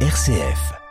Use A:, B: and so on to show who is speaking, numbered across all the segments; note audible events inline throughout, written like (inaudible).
A: RCF.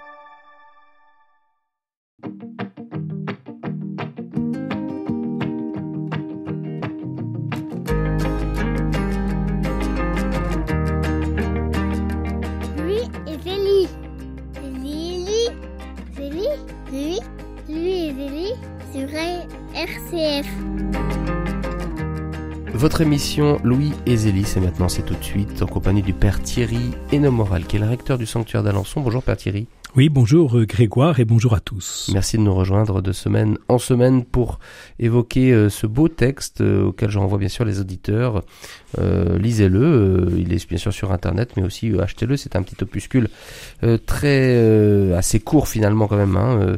B: Votre émission Louis et Zélie, c'est maintenant, c'est tout de suite, en compagnie du père Thierry Hénomoral, qui est le recteur du sanctuaire d'Alençon. Bonjour père Thierry.
C: Oui, bonjour euh, Grégoire et bonjour à tous.
B: Merci de nous rejoindre de semaine en semaine pour évoquer euh, ce beau texte euh, auquel je renvoie bien sûr les auditeurs. Euh, Lisez-le, euh, il est bien sûr sur internet, mais aussi euh, achetez-le. C'est un petit opuscule très assez court finalement quand même, hein,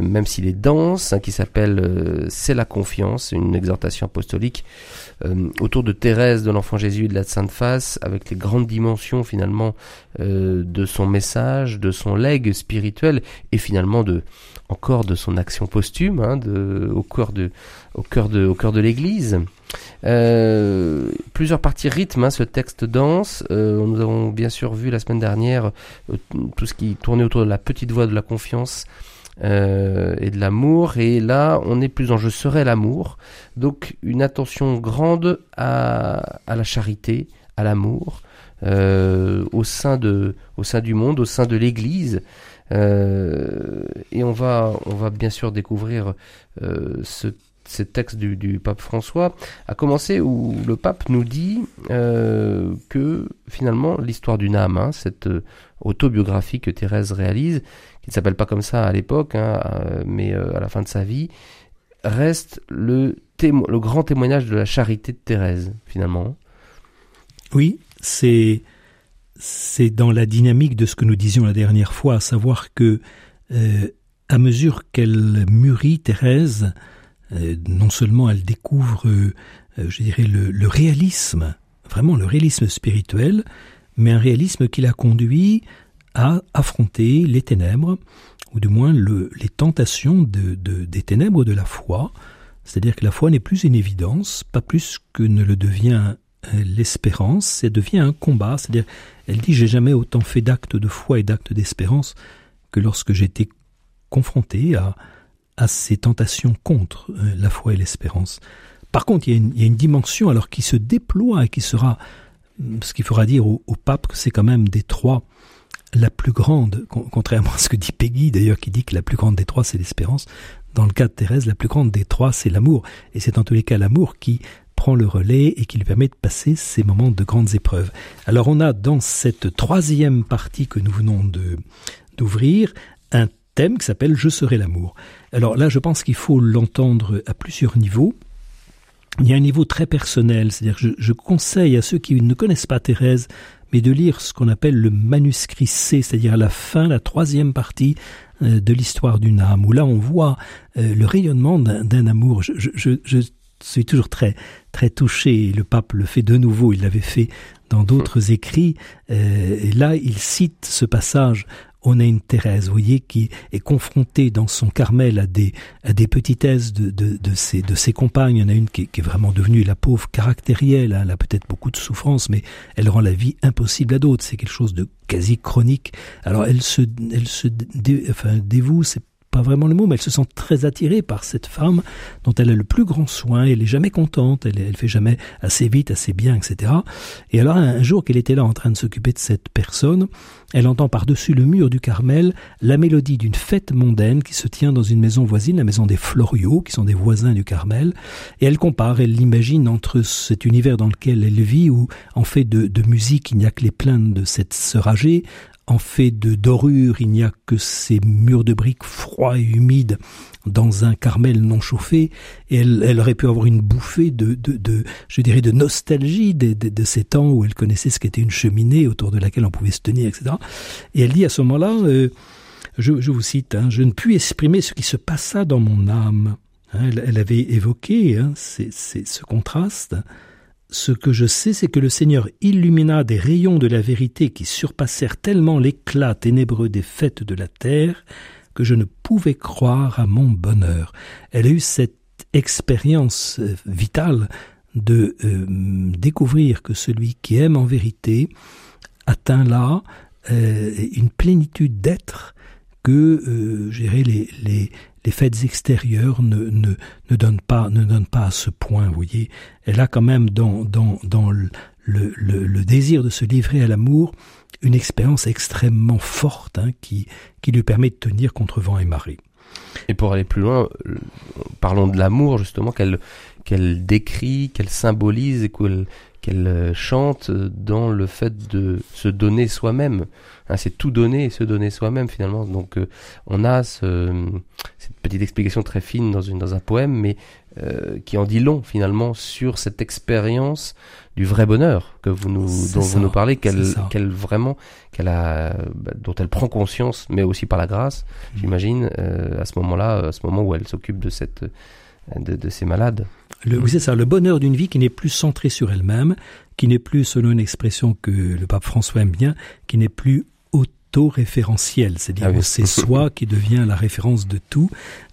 B: même s'il est dense, hein, qui s'appelle C'est la confiance, une exhortation apostolique autour de Thérèse de l'Enfant Jésus et de la Sainte Face, avec les grandes dimensions finalement de son message, de son legs spirituel et finalement de encore de son action posthume hein, au cœur de au au cœur de l'Église. Euh, plusieurs parties rythment hein, ce texte dense. Euh, nous avons bien sûr vu la semaine dernière euh, tout ce qui tournait autour de la petite voix de la confiance euh, et de l'amour. Et là, on est plus en je serai l'amour. Donc une attention grande à, à la charité, à l'amour, euh, au sein de au sein du monde, au sein de l'Église. Et on va on va bien sûr découvrir ce ces textes du, pape François, à commencer où le pape nous dit euh, que finalement l'histoire d'une âme, hein, cette euh, autobiographie que Thérèse réalise, qui ne s'appelle pas comme ça à l'époque, hein, euh, mais à la fin de sa vie, reste le, témo- le grand témoignage de la charité de Thérèse, finalement.
C: Oui, c'est c'est dans la dynamique de ce que nous disions la dernière fois, à savoir que à mesure qu'elle mûrit, Thérèse, non seulement elle découvre, euh, euh, je dirais, le, réalisme, vraiment le réalisme spirituel, mais un réalisme qui la conduit à affronter les ténèbres, ou du moins le, les tentations de, de- des ténèbres de la foi. C'est-à-dire que la foi n'est plus une évidence, pas plus que ne le devient euh, l'espérance, ça devient un combat. C'est-à-dire, elle dit J'ai jamais autant fait d'actes de foi et d'actes d'espérance que lorsque j'étais confronté à, à ces tentations contre euh, la foi et l'espérance. Par contre, il y, a une, dimension alors qui se déploie et qui sera hum, ce qu'il faudra dire au, au pape que c'est quand même des trois la plus grande, con- contrairement à ce que dit Peggy d'ailleurs, qui dit que la plus grande des trois c'est l'espérance. Dans le cas de Thérèse, la plus grande des trois c'est l'amour, et c'est en tous les cas l'amour qui prend le relais et qui lui permet de passer ces moments de grandes épreuves. Alors on a dans cette troisième partie que nous venons d'ouvrir un thème qui s'appelle Je serai l'amour. Alors là, je pense qu'il faut l'entendre à plusieurs niveaux. Il y a un niveau très personnel, c'est-à-dire que je, je conseille à ceux qui ne connaissent pas Thérèse, mais de lire ce qu'on appelle le manuscrit C, c'est-à-dire à la fin, la troisième partie euh, de l'histoire d'une âme, où là on voit euh, le rayonnement d'un amour. Je, je, je, suis toujours très très touché. et Le pape le fait de nouveau. Il l'avait fait dans d'autres écrits. Euh, et là, il cite ce passage. On a une Thérèse, vous voyez, qui est confrontée dans son Carmel à des à des petitesses de de, de ses de ses compagnes. Il y en a une qui, est- qui est vraiment devenue la pauvre caractérielle. hein. Elle a peut-être beaucoup de souffrance, mais elle rend la vie impossible à d'autres. C'est quelque chose de quasi chronique. Alors elle se elle se dé- enfin dévoue. C'est pas vraiment le mot, mais elle se sent très attirée par cette femme dont elle a le plus grand soin. Elle est jamais contente, elle, elle fait jamais assez vite, assez bien, etc. Et alors un jour qu'elle était là en train de s'occuper de cette personne, elle entend par-dessus le mur du Carmel la mélodie d'une fête mondaine qui se tient dans une maison voisine, la maison des Floriaux, qui sont des voisins du Carmel. Et elle compare, elle l'imagine entre cet univers dans lequel elle vit, où en fait de, de musique il n'y a que les plaintes de cette sœur âgée, en fait de dorure, il n'y a que ces murs de briques froids et humides dans un Carmel non chauffé, et elle, aurait pu avoir une bouffée de, je dirais, de nostalgie de, de, ces temps où elle connaissait ce qu'était une cheminée autour de laquelle on pouvait se tenir, etc. Et elle dit à ce moment-là, euh, je, vous cite, hein, je ne puis exprimer ce qui se passa dans mon âme. Hein, elle, avait évoqué hein, ce contraste. Ce que je sais, c'est que le Seigneur illumina des rayons de la vérité qui surpassèrent tellement l'éclat ténébreux des fêtes de la terre que je ne pouvais croire à mon bonheur. Elle a eu cette expérience vitale de euh, découvrir que celui qui aime en vérité atteint là euh, une plénitude d'être que euh, les, les fêtes extérieures ne, ne, ne, donnent pas, ne donnent pas à ce point, vous voyez. Elle a quand même dans, dans, dans le, le, le, désir de se livrer à l'amour une expérience extrêmement forte hein, qui, qui lui permet de tenir contre vent et marée.
B: Et pour aller plus loin, euh, parlons de l'amour justement qu'elle qu'elle décrit, qu'elle symbolise et qu'elle qu'elle euh, chante dans le fait de se donner soi-même. Hein, c'est tout donner et se donner soi-même finalement. Donc euh, on a ce, cette petite explication très fine dans, une, dans un poème, mais euh, qui en dit long finalement sur cette expérience du vrai bonheur que vous nous, dont vous nous parlez, qu'elle, qu'elle vraiment, qu'elle a, bah, dont elle prend conscience, mais aussi par la grâce, mmh. j'imagine, à ce moment-là, à ce moment où elle s'occupe de cette, de, de ces malades.
C: Le, oui, c'est ça, le bonheur d'une vie qui n'est plus centrée sur elle-même, qui n'est plus, selon une expression que le pape François aime bien, qui n'est plus auto-référentiel, c'est-à-dire ah c'est (laughs) soi qui devient la référence de tout,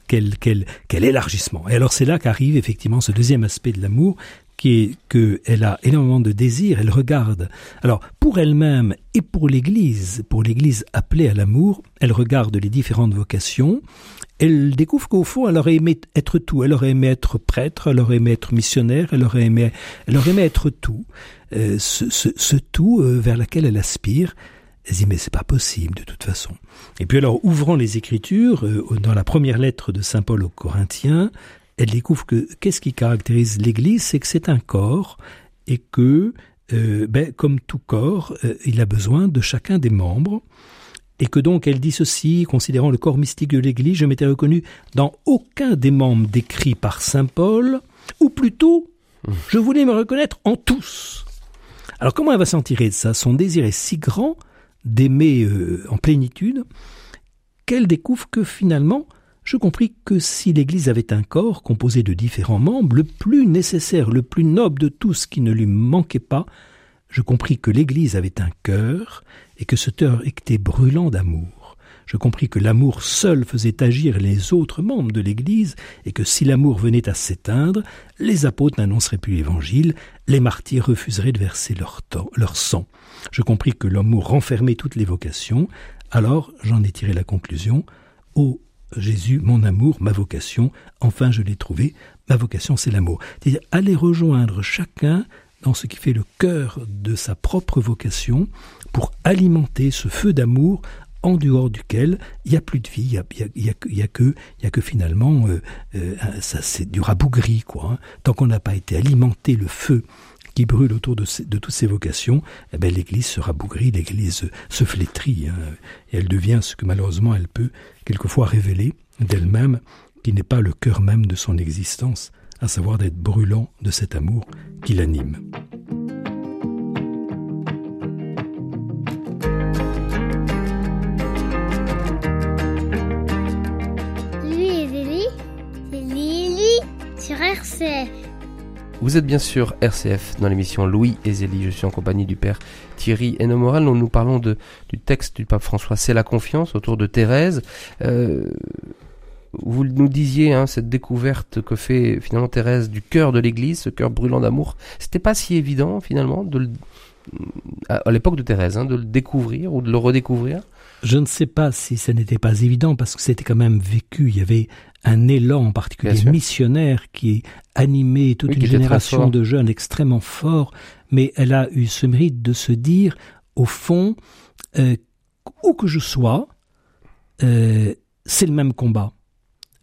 C: quel, quel, quel élargissement. Et alors c'est là qu'arrive effectivement ce deuxième aspect de l'amour, qui est qu'elle a énormément de désir, elle regarde. Alors, pour elle-même et pour l'Église, pour l'Église appelée à l'amour, elle regarde les différentes vocations, elle découvre qu'au fond, elle aurait aimé être tout. Elle aurait aimé être prêtre, elle aurait aimé être missionnaire, elle aurait aimé, elle aurait aimé être tout. Euh, ce, ce, ce, tout euh, vers lequel elle aspire. Elle dit mais c'est pas possible de toute façon. Et puis alors ouvrant les Écritures euh, dans la première lettre de saint Paul aux Corinthiens, elle découvre que qu'est-ce qui caractérise l'Église, c'est que c'est un corps et que ben, comme tout corps, il a besoin de chacun des membres et que donc elle dit ceci, considérant le corps mystique de l'Église, je m'étais reconnu dans aucun des membres décrits par Saint Paul, ou plutôt, je voulais me reconnaître en tous. Alors comment elle va s'en tirer de ça? Son désir est si grand d'aimer euh, en plénitude qu'elle découvre que finalement, je compris que si l'Église avait un corps composé de différents membres, le plus nécessaire, le plus noble de tous qui ne lui manquait pas, je compris que l'Église avait un cœur et que ce cœur était brûlant d'amour. Je compris que l'amour seul faisait agir les autres membres de l'Église, et que si l'amour venait à s'éteindre, les apôtres n'annonceraient plus l'Évangile, les martyrs refuseraient de verser leur, sang. Je compris que l'amour renfermait toutes les vocations, alors j'en ai tiré la conclusion. Ô Jésus, mon amour, ma vocation, enfin je l'ai trouvé, ma vocation c'est l'amour. C'est-à-dire aller rejoindre chacun dans ce qui fait le cœur de sa propre vocation pour alimenter ce feu d'amour en dehors duquel il n'y a plus de vie, il n'y a, que, a que finalement, euh, euh, ça c'est du rabougri, quoi. Hein. Tant qu'on n'a pas été alimenté le feu qui brûle autour de, de toutes ces vocations, eh ben, l'Église se rabougrit, l'Église se flétrit, hein, et elle devient ce que malheureusement elle peut quelquefois révéler d'elle-même, qui n'est pas le cœur même de son existence, à savoir d'être brûlant de cet amour qui l'anime.
D: RCF.
B: Vous êtes bien sûr RCF dans l'émission Louis et Zélie. Je suis en compagnie du père Thierry Hénomoral. Nous nous parlons de, du texte du pape François, C'est la confiance, autour de Thérèse. Euh, vous nous disiez hein, cette découverte que fait finalement Thérèse du cœur de l'Église, ce cœur brûlant d'amour. C'était pas si évident finalement de à l'époque de Thérèse, hein, de le découvrir ou de le redécouvrir?
C: Je ne sais pas si ce n'était pas évident parce que c'était quand même vécu. Il y avait un élan en particulier missionnaire qui animait toute une génération de jeunes extrêmement forts, mais elle a eu ce mérite de se dire, au fond, euh, où que je sois, euh, c'est le même combat.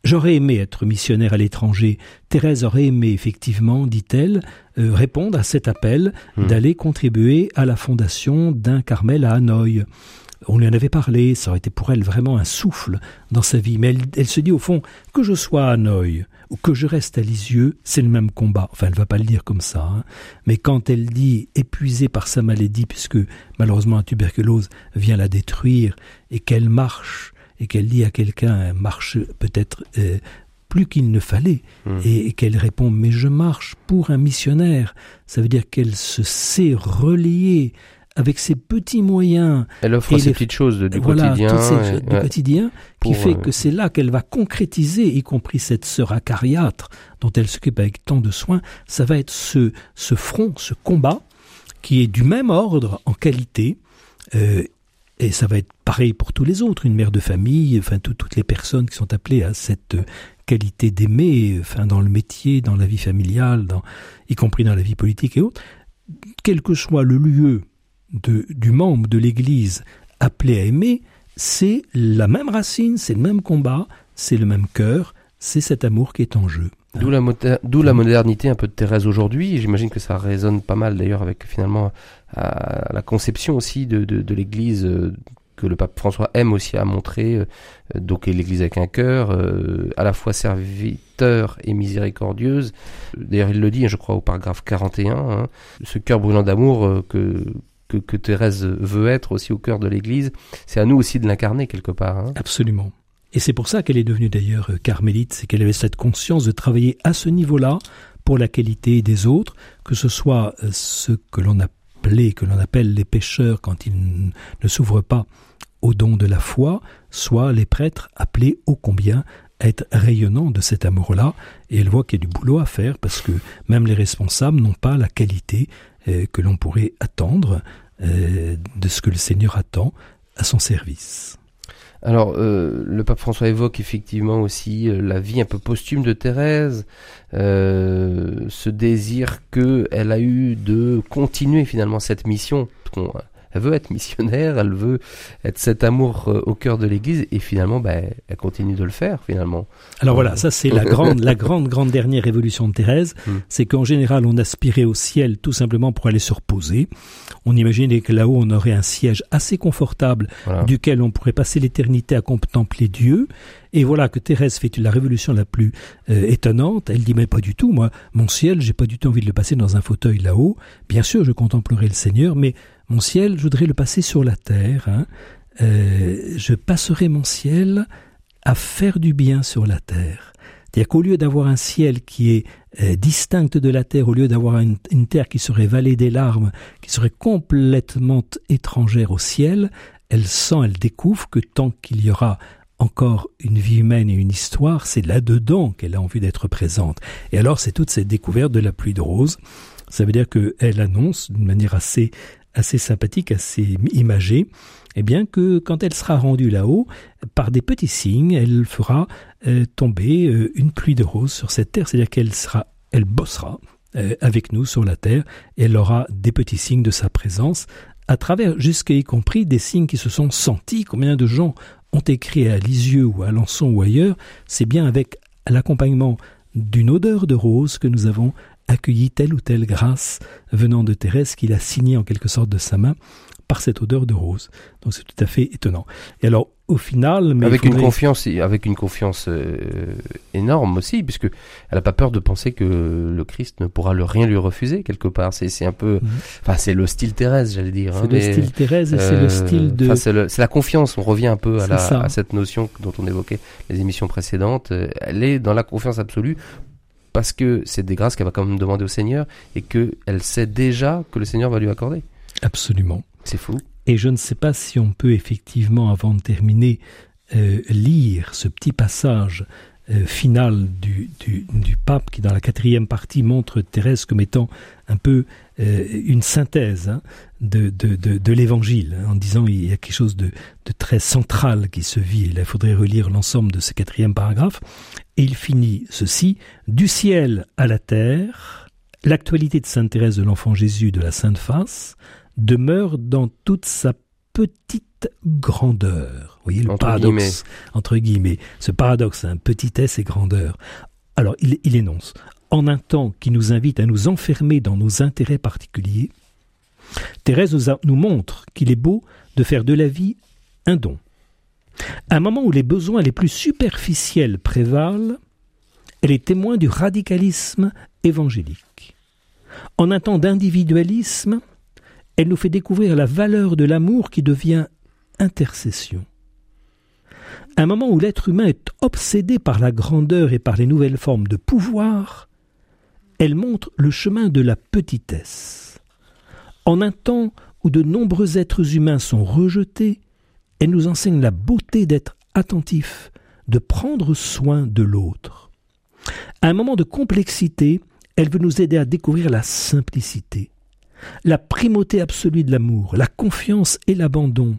C: J'aurais aimé être missionnaire à l'étranger. Thérèse aurait aimé, effectivement, dit-elle, euh, répondre à cet appel hmm. d'aller contribuer à la fondation d'un Carmel à Hanoï. On lui en avait parlé, ça aurait été pour elle vraiment un souffle dans sa vie. Mais elle, se dit au fond, que je sois à Hanoï ou que je reste à Lisieux, c'est le même combat. Enfin, elle va pas le dire comme ça. Hein. Mais quand elle dit épuisée par sa maladie, puisque malheureusement la tuberculose vient la détruire, et qu'elle marche, et qu'elle dit à quelqu'un, marche peut-être euh, plus qu'il ne fallait, mmh. et, qu'elle répond, mais je marche pour un missionnaire. Ça veut dire qu'elle se sait relier avec ses petits moyens.
B: Elle offre ces petites choses du quotidien.
C: du quotidien, qui fait euh, que c'est là qu'elle va concrétiser, y compris cette sœur acariâtre dont elle s'occupe avec tant de soin. Ça va être ce, ce front, ce combat, qui est du même ordre en qualité, euh, et ça va être pareil pour tous les autres, une mère de famille, enfin toutes les personnes qui sont appelées à cette qualité d'aimer, enfin dans le métier, dans la vie familiale, y compris dans la vie politique et autres, quel que soit le lieu de, du membre de l'Église appelé à aimer, c'est la même racine, c'est le même combat, c'est le même cœur, c'est cet amour qui est en jeu.
B: D'où la, la, modernité un peu de Thérèse aujourd'hui. J'imagine que ça résonne pas mal d'ailleurs avec finalement la conception aussi de, de, de l'Église euh, que le pape François aime aussi à montrer. Euh, donc l'Église avec un cœur, euh, à la fois serviteur et miséricordieuse. D'ailleurs il le dit, hein, je crois, au paragraphe 41, hein, ce cœur brûlant d'amour que, que, que, Thérèse veut être aussi au cœur de l'Église, c'est à nous aussi de l'incarner quelque part. Hein.
C: Absolument. Et c'est pour ça qu'elle est devenue d'ailleurs euh, carmélite, c'est qu'elle avait cette conscience de travailler à ce niveau-là pour la qualité des autres, que ce soit euh, ceux que l'on appelait, que l'on appelle les pécheurs quand ils ne s'ouvrent pas au don de la foi, soit les prêtres appelés ô combien à être rayonnants de cet amour-là, et elle voit qu'il y a du boulot à faire parce que même les responsables n'ont pas la qualité euh, que l'on pourrait attendre de ce que le Seigneur attend à son service.
B: Alors, euh, le pape François évoque effectivement aussi euh, la vie un peu posthume de Thérèse, euh, ce désir qu'elle a eu de continuer finalement cette mission elle veut être missionnaire, elle veut être cet amour euh, au cœur de l'Église, et finalement, bah, elle continue de le faire finalement.
C: Alors voilà, ça c'est la (laughs) grande, la grande, grande dernière révolution de Thérèse, hmm. c'est qu'en général on aspirait au ciel tout simplement pour aller se reposer. On imaginait que là-haut on aurait un siège assez confortable duquel on pourrait passer l'éternité à contempler Dieu. Et voilà que Thérèse fait la révolution la plus euh, étonnante. Elle dit mais pas du tout, moi, mon ciel, j'ai pas du tout envie de le passer dans un fauteuil là-haut. Bien sûr, je contemplerai le Seigneur, mais mon ciel, je voudrais le passer sur la terre. Hein. Euh, je passerai mon ciel à faire du bien sur la terre. C'est-à-dire qu'au lieu d'avoir un ciel qui est euh, distinct de la terre, au lieu d'avoir une, terre qui serait vallée des larmes, qui serait complètement étrangère au ciel, elle sent, elle découvre que tant qu'il y aura encore une vie humaine et une histoire, c'est là-dedans qu'elle a envie d'être présente. Et alors c'est toute cette découverte de la pluie de rose. Ça veut dire qu'elle annonce d'une manière assez assez sympathique, assez imagée, eh bien que quand elle sera rendue là-haut, par des petits signes, elle fera euh, tomber euh, une pluie de roses sur cette terre, c'est-à-dire qu'elle sera, elle bossera euh, avec nous sur la terre, et elle aura des petits signes de sa présence, à travers jusqu'à y compris des signes qui se sont sentis. Combien de gens ont écrit à Lisieux ou à Lançon ou ailleurs, c'est bien avec l'accompagnement d'une odeur de rose que nous avons accueilli telle ou telle grâce venant de Thérèse qu'il a signé en quelque sorte de sa main par cette odeur de rose. Donc c'est tout à fait étonnant. Et alors au final,
B: mais avec une confiance, avec une confiance euh, énorme aussi, puisque elle a pas peur de penser que le Christ ne pourra le rien lui refuser quelque part. C'est c'est un peu, mhm. enfin c'est le style Thérèse, j'allais dire.
C: Hein, c'est le style Thérèse et c'est le euh, style de.
B: C'est la confiance. On revient un peu à, la, à cette notion dont on évoquait les émissions précédentes. Elle est dans la confiance absolue parce que c'est des grâces qu'elle va quand même demander au Seigneur et qu'elle sait déjà que le Seigneur va lui accorder.
C: Absolument.
B: C'est fou.
C: Et je ne sais pas si on peut effectivement, avant de terminer, euh, lire ce petit passage euh, final du, du, du, pape qui, dans la quatrième partie, montre Thérèse comme étant un peu une synthèse hein, de, de, de, de l'évangile, hein, en disant il y a quelque chose de, de très central qui se vit. il faudrait relire l'ensemble de ce quatrième paragraphe. Et il finit ceci Du ciel à la terre, l'actualité de Sainte Thérèse de l'Enfant Jésus de la Sainte Face demeure dans toute sa petite grandeur. Vous voyez le paradoxe entre guillemets. Ce paradoxe, hein, petitesse et grandeur. Alors il, il énonce en un temps qui nous invite à nous enfermer dans nos intérêts particuliers, Thérèse nous, montre qu'il est beau de faire de la vie un don. Un moment où les besoins les plus superficiels prévalent, elle est témoin du radicalisme évangélique. En un temps d'individualisme, elle nous fait découvrir la valeur de l'amour qui devient intercession. Un moment où l'être humain est obsédé par la grandeur et par les nouvelles formes de pouvoir, elle montre le chemin de la petitesse. En un temps où de nombreux êtres humains sont rejetés, elle nous enseigne la beauté d'être attentif, de prendre soin de l'autre. À un moment de complexité, elle veut nous aider à découvrir la simplicité, la primauté absolue de l'amour, la confiance et l'abandon,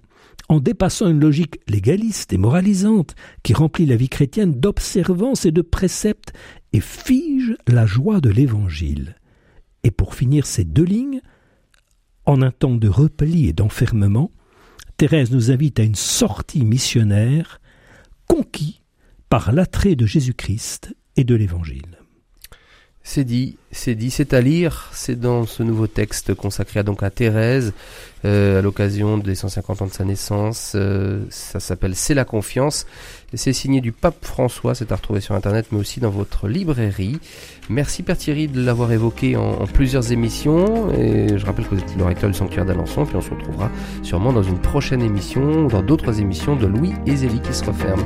C: en dépassant une logique légaliste et moralisante qui remplit la vie chrétienne d'observances et de préceptes et fige la joie de l'Évangile. Et pour finir ces deux lignes, en un temps de repli et d'enfermement, Thérèse nous invite à une sortie missionnaire conquis par l'attrait de Jésus-Christ et de l'Évangile.
B: C'est dit, c'est dit, c'est à lire, c'est dans ce nouveau texte consacré à, donc à Thérèse, euh, à l'occasion des 150 ans de sa naissance. Euh, ça s'appelle C'est la confiance. C'est signé du pape François, c'est à retrouver sur internet, mais aussi dans votre librairie. Merci Père Thierry de l'avoir évoqué en, plusieurs émissions. Et je rappelle que vous êtes le recteur du sanctuaire d'Alençon, puis on se retrouvera sûrement dans une prochaine émission, ou dans d'autres émissions de Louis et Zélie qui se referment.